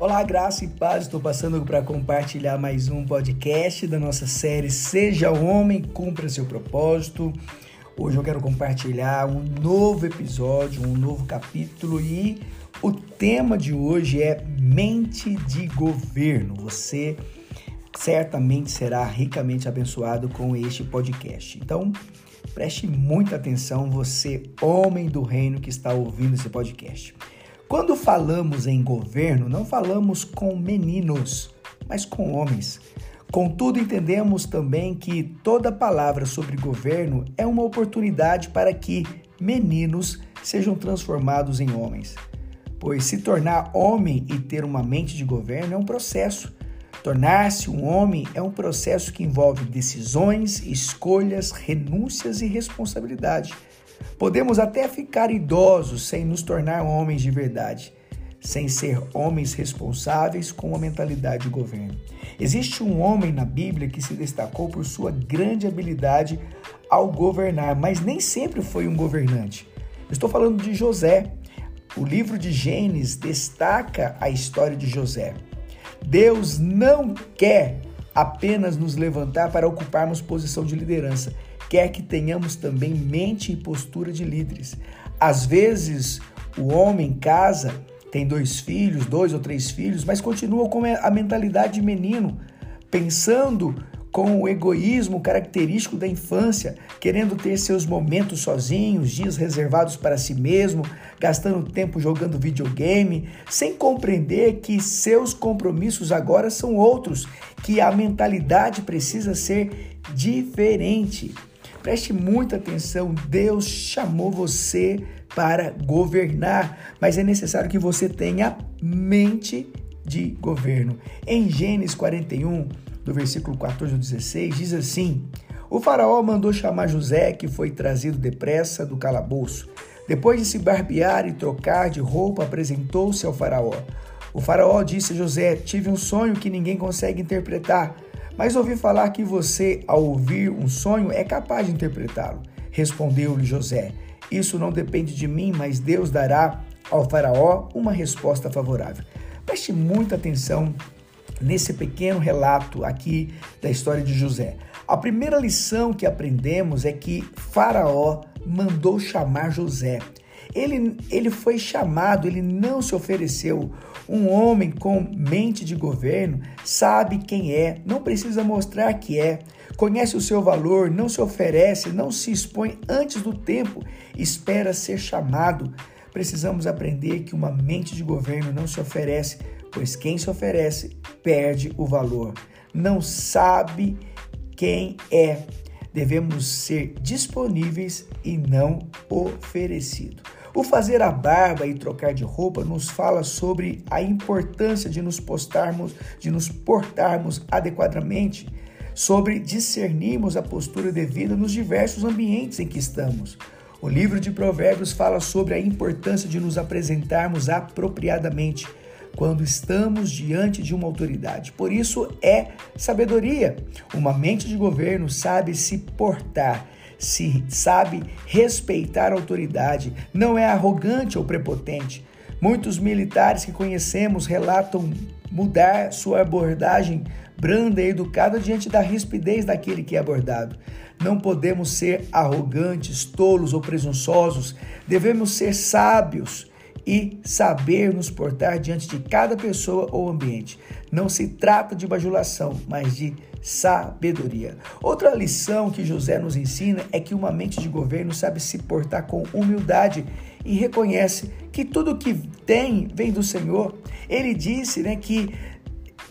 Olá, graça e paz. Estou passando para compartilhar mais um podcast da nossa série Seja Homem, Cumpra Seu Propósito. Hoje eu quero compartilhar um novo episódio, um novo capítulo e o tema de hoje é Mente de Governo. Você certamente será ricamente abençoado com este podcast. Então, preste muita atenção, você, homem do reino que está ouvindo esse podcast. Quando falamos em governo, não falamos com meninos, mas com homens. Contudo, entendemos também que toda palavra sobre governo é uma oportunidade para que meninos sejam transformados em homens. Pois se tornar homem e ter uma mente de governo é um processo. Tornar-se um homem é um processo que envolve decisões, escolhas, renúncias e responsabilidade. Podemos até ficar idosos sem nos tornar homens de verdade, sem ser homens responsáveis com a mentalidade de governo. Existe um homem na Bíblia que se destacou por sua grande habilidade ao governar, mas nem sempre foi um governante. estou falando de José. O livro de Gênesis destaca a história de José. Deus não quer apenas nos levantar para ocuparmos posição de liderança quer que tenhamos também mente e postura de líderes. Às vezes, o homem casa, tem dois filhos, dois ou três filhos, mas continua com a mentalidade de menino, pensando com o egoísmo característico da infância, querendo ter seus momentos sozinhos, dias reservados para si mesmo, gastando tempo jogando videogame, sem compreender que seus compromissos agora são outros, que a mentalidade precisa ser diferente. Preste muita atenção, Deus chamou você para governar, mas é necessário que você tenha mente de governo. Em Gênesis 41, do versículo 14 ao 16, diz assim: O faraó mandou chamar José, que foi trazido depressa do calabouço. Depois de se barbear e trocar de roupa, apresentou-se ao faraó. O faraó disse a José: Tive um sonho que ninguém consegue interpretar. Mas ouvi falar que você, ao ouvir um sonho, é capaz de interpretá-lo. Respondeu-lhe José: Isso não depende de mim, mas Deus dará ao Faraó uma resposta favorável. Preste muita atenção nesse pequeno relato aqui da história de José. A primeira lição que aprendemos é que Faraó mandou chamar José. Ele, ele foi chamado, ele não se ofereceu. Um homem com mente de governo sabe quem é, não precisa mostrar que é, conhece o seu valor, não se oferece, não se expõe antes do tempo, espera ser chamado. Precisamos aprender que uma mente de governo não se oferece, pois quem se oferece perde o valor. Não sabe quem é. Devemos ser disponíveis e não oferecidos. O fazer a barba e trocar de roupa nos fala sobre a importância de nos postarmos, de nos portarmos adequadamente, sobre discernirmos a postura devida nos diversos ambientes em que estamos. O livro de Provérbios fala sobre a importância de nos apresentarmos apropriadamente quando estamos diante de uma autoridade. Por isso é sabedoria. Uma mente de governo sabe se portar se sabe respeitar a autoridade, não é arrogante ou prepotente. Muitos militares que conhecemos relatam mudar sua abordagem branda e educada diante da rispidez daquele que é abordado. Não podemos ser arrogantes, tolos ou presunçosos, devemos ser sábios e saber nos portar diante de cada pessoa ou ambiente. Não se trata de bajulação, mas de sabedoria. Outra lição que José nos ensina é que uma mente de governo sabe se portar com humildade e reconhece que tudo que tem vem do Senhor. Ele disse né, que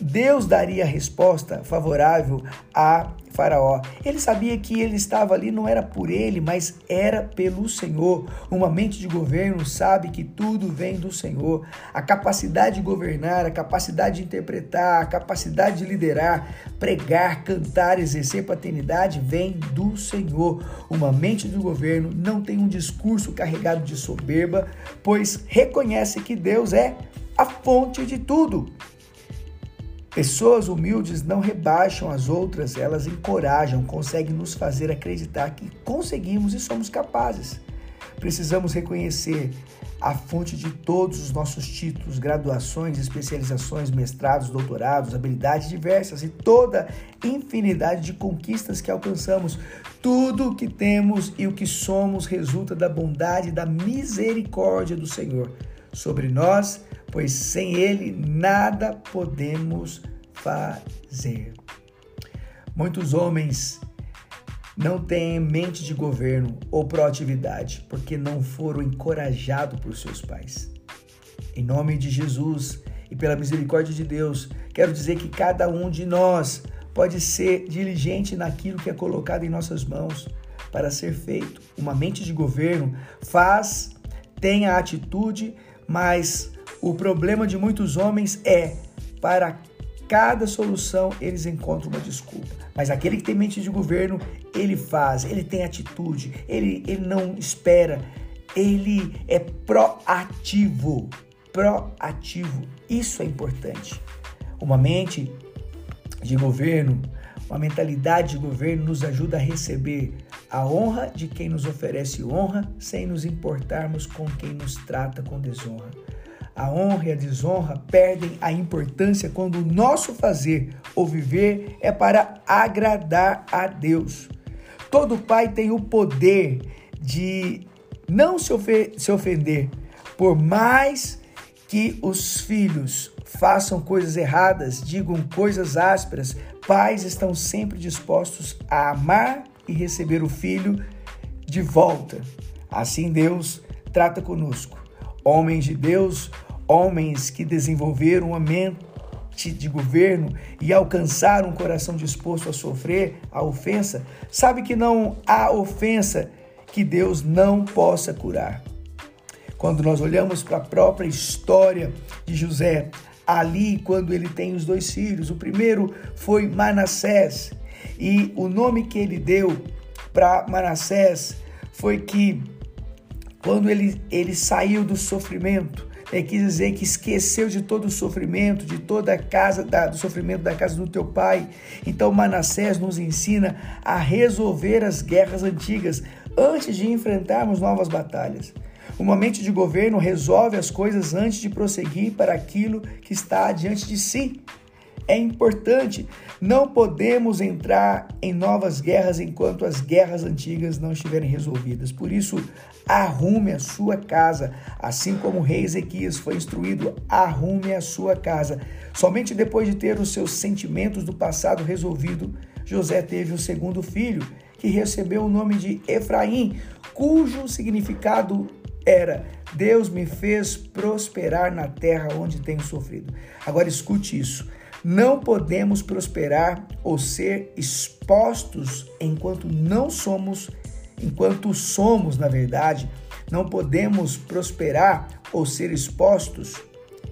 Deus daria resposta favorável a Faraó. Ele sabia que ele estava ali não era por ele, mas era pelo Senhor. Uma mente de governo sabe que tudo vem do Senhor. A capacidade de governar, a capacidade de interpretar, a capacidade de liderar, pregar, cantar, exercer paternidade vem do Senhor. Uma mente de governo não tem um discurso carregado de soberba, pois reconhece que Deus é a fonte de tudo. Pessoas humildes não rebaixam as outras, elas encorajam, conseguem nos fazer acreditar que conseguimos e somos capazes. Precisamos reconhecer a fonte de todos os nossos títulos, graduações, especializações, mestrados, doutorados, habilidades diversas e toda infinidade de conquistas que alcançamos. Tudo o que temos e o que somos resulta da bondade e da misericórdia do Senhor sobre nós, pois sem Ele nada podemos fazer. Muitos homens não têm mente de governo ou proatividade porque não foram encorajados por seus pais. Em nome de Jesus e pela misericórdia de Deus, quero dizer que cada um de nós pode ser diligente naquilo que é colocado em nossas mãos para ser feito. Uma mente de governo faz, tem a atitude, mas o problema de muitos homens é para cada solução eles encontram uma desculpa. Mas aquele que tem mente de governo, ele faz, ele tem atitude, ele, ele não espera, ele é proativo. Proativo. Isso é importante. Uma mente de governo, uma mentalidade de governo nos ajuda a receber a honra de quem nos oferece honra, sem nos importarmos com quem nos trata com desonra. A honra e a desonra perdem a importância quando o nosso fazer ou viver é para agradar a Deus. Todo pai tem o poder de não se, se ofender, por mais que os filhos façam coisas erradas, digam coisas ásperas, pais estão sempre dispostos a amar e receber o filho de volta. Assim Deus trata conosco. Homens de Deus homens que desenvolveram uma mente de governo e alcançaram um coração disposto a sofrer a ofensa, sabe que não há ofensa que Deus não possa curar. Quando nós olhamos para a própria história de José, ali quando ele tem os dois filhos, o primeiro foi Manassés, e o nome que ele deu para Manassés foi que quando ele, ele saiu do sofrimento, é, quis dizer que esqueceu de todo o sofrimento, de toda a casa, da, do sofrimento da casa do teu pai. Então Manassés nos ensina a resolver as guerras antigas antes de enfrentarmos novas batalhas. Uma mente de governo resolve as coisas antes de prosseguir para aquilo que está diante de si é importante. Não podemos entrar em novas guerras enquanto as guerras antigas não estiverem resolvidas. Por isso, arrume a sua casa, assim como o rei Ezequias foi instruído, arrume a sua casa. Somente depois de ter os seus sentimentos do passado resolvido, José teve o segundo filho, que recebeu o nome de Efraim, cujo significado era Deus me fez prosperar na terra onde tenho sofrido. Agora escute isso. Não podemos prosperar ou ser expostos enquanto não somos, enquanto somos, na verdade, não podemos prosperar ou ser expostos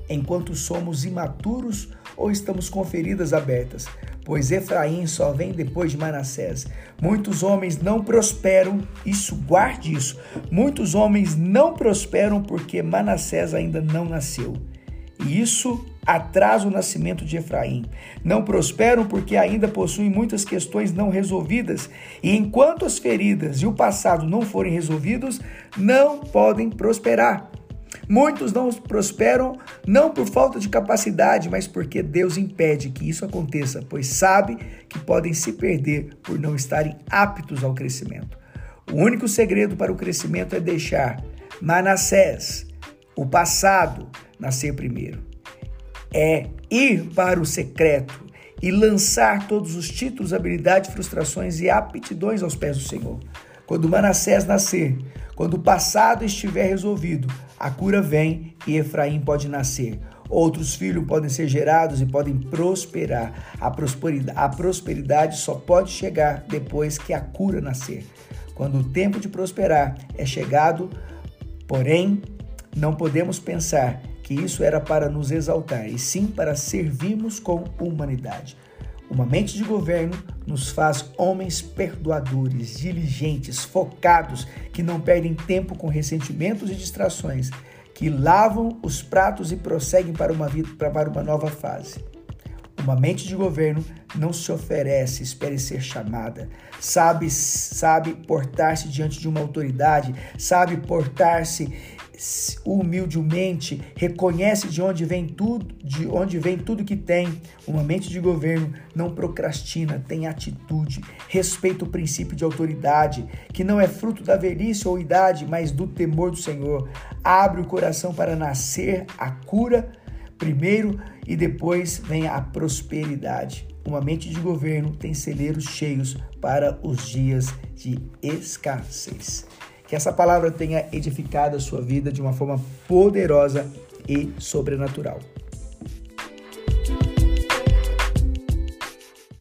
enquanto somos imaturos ou estamos com feridas abertas, pois Efraim só vem depois de Manassés. Muitos homens não prosperam, isso guarde isso. Muitos homens não prosperam porque Manassés ainda não nasceu. E isso atrasa o nascimento de Efraim. Não prosperam porque ainda possuem muitas questões não resolvidas, e enquanto as feridas e o passado não forem resolvidos, não podem prosperar. Muitos não prosperam não por falta de capacidade, mas porque Deus impede que isso aconteça, pois sabe que podem se perder por não estarem aptos ao crescimento. O único segredo para o crescimento é deixar Manassés, o passado, nascer primeiro é ir para o secreto e lançar todos os títulos, habilidades, frustrações e aptidões aos pés do Senhor. Quando Manassés nascer, quando o passado estiver resolvido, a cura vem e Efraim pode nascer. Outros filhos podem ser gerados e podem prosperar. A prosperidade, a prosperidade só pode chegar depois que a cura nascer. Quando o tempo de prosperar é chegado, porém, não podemos pensar que isso era para nos exaltar, e sim para servirmos com humanidade. Uma mente de governo nos faz homens perdoadores, diligentes, focados, que não perdem tempo com ressentimentos e distrações, que lavam os pratos e prosseguem para uma vida para uma nova fase. Uma mente de governo não se oferece, espere ser chamada. Sabe, sabe portar-se diante de uma autoridade, sabe portar-se humildemente, reconhece de onde vem tudo, de onde vem tudo que tem. Uma mente de governo não procrastina, tem atitude, respeita o princípio de autoridade, que não é fruto da velhice ou idade, mas do temor do Senhor. Abre o coração para nascer a cura primeiro e depois vem a prosperidade. Uma mente de governo tem celeiros cheios para os dias de escassez. Que essa palavra tenha edificado a sua vida de uma forma poderosa e sobrenatural.